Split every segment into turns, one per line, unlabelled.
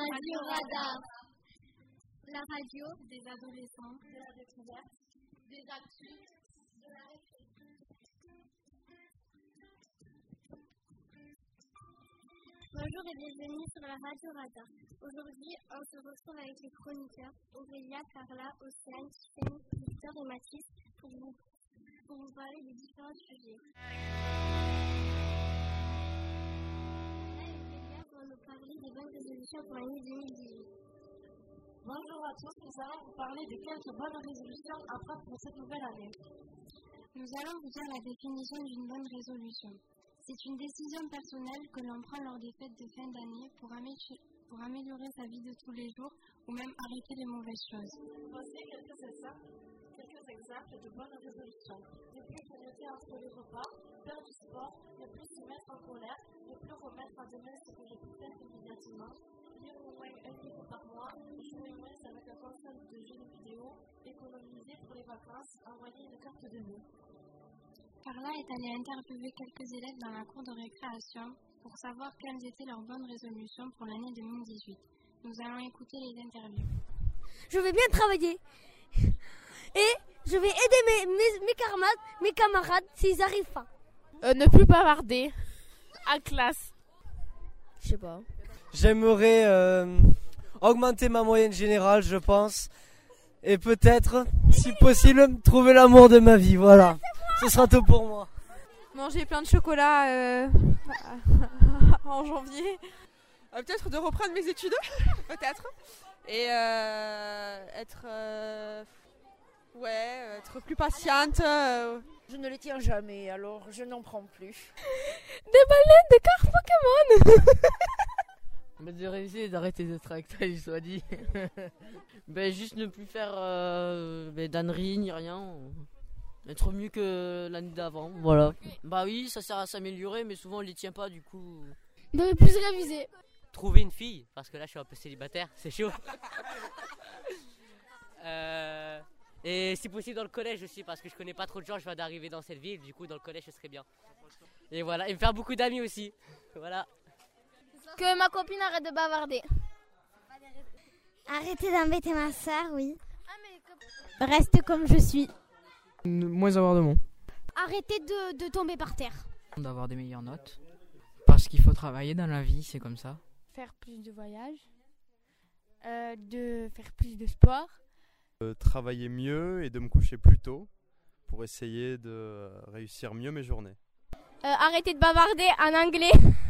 Radio Radar.
La radio
des adolescents, de la découverte, des actus, de la
Bonjour et bienvenue sur la radio Radar. Aujourd'hui, on se retrouve avec les chroniqueurs Aurélia, Carla, Océane, Tiffany, Victor et Mathis pour vous, pour vous parler des différents sujets. Bonnes résolutions pour l'année 2018.
Bonjour à tous, nous allons vous parler de quelques bonnes résolutions à prendre pour cette nouvelle année.
Nous allons vous dire la définition d'une bonne résolution. C'est une décision personnelle que l'on prend lors des fêtes de fin d'année pour, pour, améliorer sa vie de tous les jours ou même arrêter les mauvaises choses.
Voici quelques exemples, quelques exemples de bonnes résolutions. Ne plus grignoter entre les repas, faire du sport, ne plus se mettre en colère, ne plus remettre à demain ce que je peux faire immédiatement, au moins un livre par mois, jouer moins avec un console de jeux vidéo, économiser pour les vacances, envoyer une carte de vœux.
Carla est allée interviewer quelques élèves dans la cour de récréation pour savoir quelles étaient leurs bonnes résolutions pour l'année 2018. Nous allons écouter les interviews.
Je vais bien travailler et je vais aider mes, mes, camarades, mes camarades s'ils arrivent pas.
Euh, ne plus bavarder à classe.
Je sais pas.
J'aimerais euh, augmenter ma moyenne générale, je pense. Et peut-être, si possible, trouver l'amour de ma vie. Voilà. Ce sera tout pour moi.
Manger plein de chocolat euh, en janvier. Euh, peut-être de reprendre mes études, peut-être. Et être, ouais, être plus patiente.
Je ne les tiens jamais, alors je n'en prends plus.
Des baleines, des cartes Pokémon
Mais de réussir et d'arrêter d'être avec toi, soit dit. ben, juste ne plus faire euh, ben, d'ânerie ni rien. Être mieux que l'année d'avant, voilà. Bah oui, ça sert à s'améliorer, mais souvent on les tient pas, du coup.
Ne plus réviser.
Trouver une fille, parce que là je suis un peu célibataire, c'est chaud. Euh, et si possible dans le collège aussi, parce que je connais pas trop de gens, je viens d'arriver dans cette ville, du coup dans le collège ce serait bien. Et voilà, et me faire beaucoup d'amis aussi. Voilà.
Que ma copine arrête de bavarder.
Arrêtez d'embêter ma soeur, oui.
Reste comme je suis.
Moins avoir de mots.
Arrêtez de, tomber par terre.
D'avoir des meilleures notes. Parce qu'il faut travailler dans la vie, c'est comme ça.
Faire plus de voyages. Euh, de faire plus de sport.
travailler mieux et de me coucher plus tôt pour essayer de réussir mieux mes journées.
Euh, arrêtez de bavarder en anglais.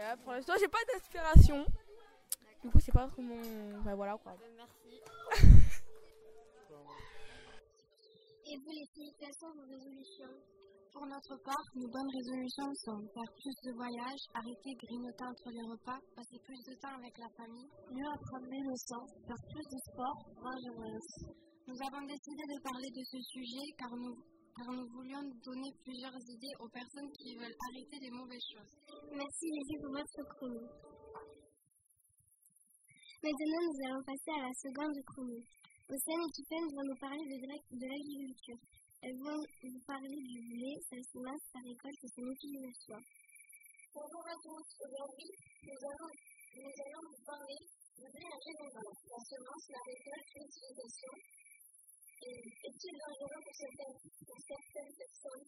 Euh, pour l'instant, j'ai pas d'inspiration. Du coup, c'est pas trop mon. Enfin, voilà quoi.
Merci. Et vous, les félicitations, vos résolutions Pour notre part, nos bonnes résolutions sont faire plus de voyages, arrêter de grignoter entre les repas, passer plus de temps avec la famille, mieux apprendre les leçons, faire plus de sport, moins. Nous avons décidé de parler de ce sujet car nous car nous voulions donner plusieurs idées aux personnes qui veulent arrêter les mauvaises choses. Merci les pour votre chronique. Maintenant, nous allons passer à la seconde chronique. Océane et Tiffen vont nous parler de, de l'agriculture. Elles vont nous parler du blé, sa semence, sa récolte et son utilisation.
Bonjour à tous. Aujourd'hui, nous allons, nous allons vous parler du blé en général, la semence, la récolte, l'utilisation est-il dangereux pour certaines, pour certaines personnes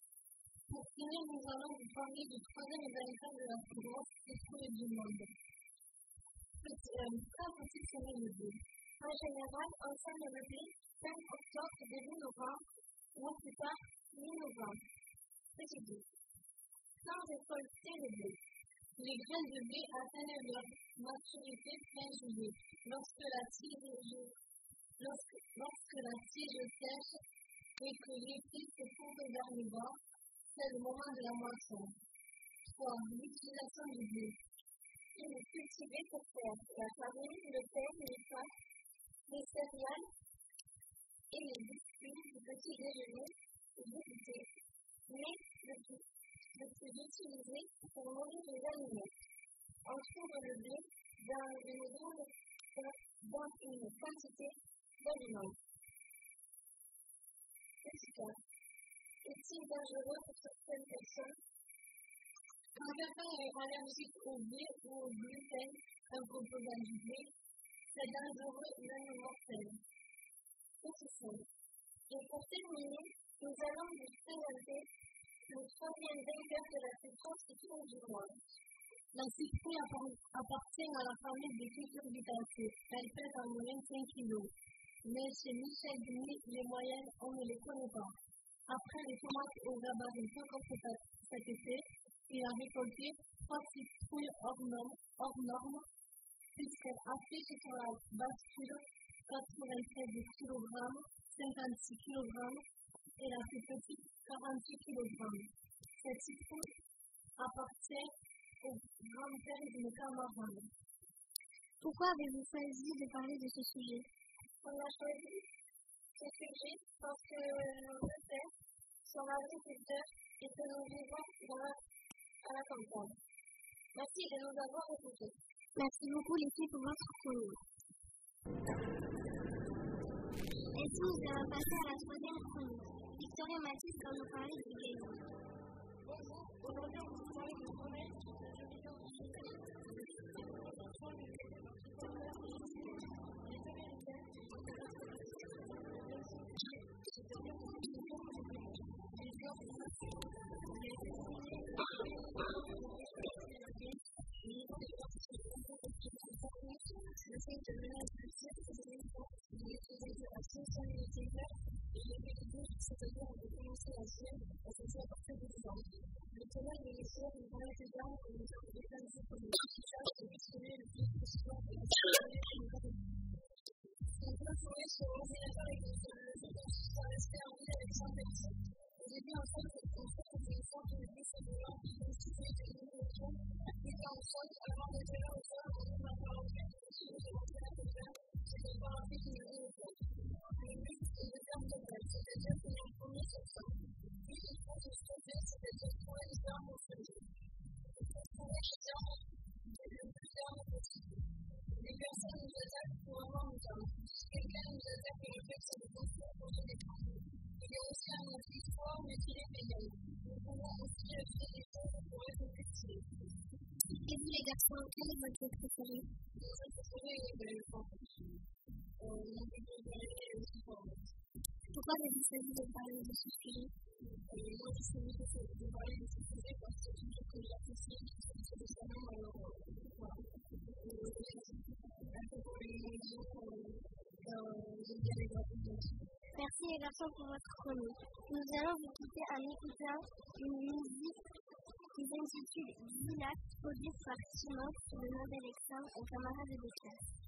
Pour finir, nous allons vous parler du troisième événement de la plus grosse épreuve du monde. Quand faut-il semer le blé En général, on sème le blé fin octobre, début novembre, ou plus tard, mi-novembre. Petit blé. Quand récolter le blé Les graines de blé atteignent leur maturité fin juillet, lorsque la tige Lorsque, la tige sèche et que les fils se tournent vers le bas, c'est le moment de la moisson. 3. L'utilisation du blé. Il est cultivé pour faire la farine, le pain, les pâtes, les céréales et les biscuits du petit déjeuner et du goûter. Mais le plus, le plus utilisé pour nourrir les animaux. On trouve le blé dans une grande dans une quantité d'aliments. Est-il dangereux pour certaines personnes Quand quelqu'un est allergique au blé ou au gluten, un composant du blé, c'est dangereux, même mortel. Simple. Et pour terminer, nous allons vous présenter le troisième vainqueur de la citrons du mois. La citrouille appartient à la famille des cucurbitacées. Elle pèse en moyenne 5 kg. Mais chez Michel Denis, les moyennes, on ne les connaît pas. Après les tomates au gabarit peu comme cet été, il a récolté trois citrouilles hors normes, hors normes puisqu'elle affiche sur la bascule 93 kg, 56 kg et la plus petite 48 kg. Cette citrouille appartient au grand-père de mes camarades.
Pourquoi avez-vous choisi de parler de ce sujet?
On a choisi ce sujet parce que nos père sont agriculteurs et que nous vivons dans la, à la campagne. Merci de nous avoir écoutés.
Merci beaucoup les filles pour votre chronique. Et nous allons passer à la troisième chronique Victoria Mathis va nous parler du gaming.
Bonjour, c'est-à-dire on jouer sur l'ordinateur avec des ça restait en vie avec 100 personnes. Au début, en fait, on fait des téléphone de lycée de l'an qui en sol avant on va faire les ordinateurs de faire, c'est de voir un peu qui nous dit au. Le but, c'est de faire de c'est-à-dire que les premiers sur. Puis, il faut se stopper, c'est-à-dire armes au sujet. Il faut trouver armes le plus possible. Les personnes nous attaquent pour avoir nos. Si quelqu'un nous attaque et le fait, c'est de construire pour se défendre. Il y a aussi un histoire, mais qui est payant. Nous pouvons aussi acheter des choses pour être effectués.
Et vous, les garçons, quel est votre préféré
Mon préféré est le fantasy. Mon préféré est aussi fantasy.
Pourquoi avez-vous choisi de parler de ce sujet
Moi, j'ai choisi de parler de ce sujet parce que quelque chose que j'apprécie, c'est des alors voilà.
Merci les garçons pour votre chronique. Nous allons vous quitter en écoutant une musique qui s'intitule Village, produite par Simon le nom d'Alexandre, un camarade de classe.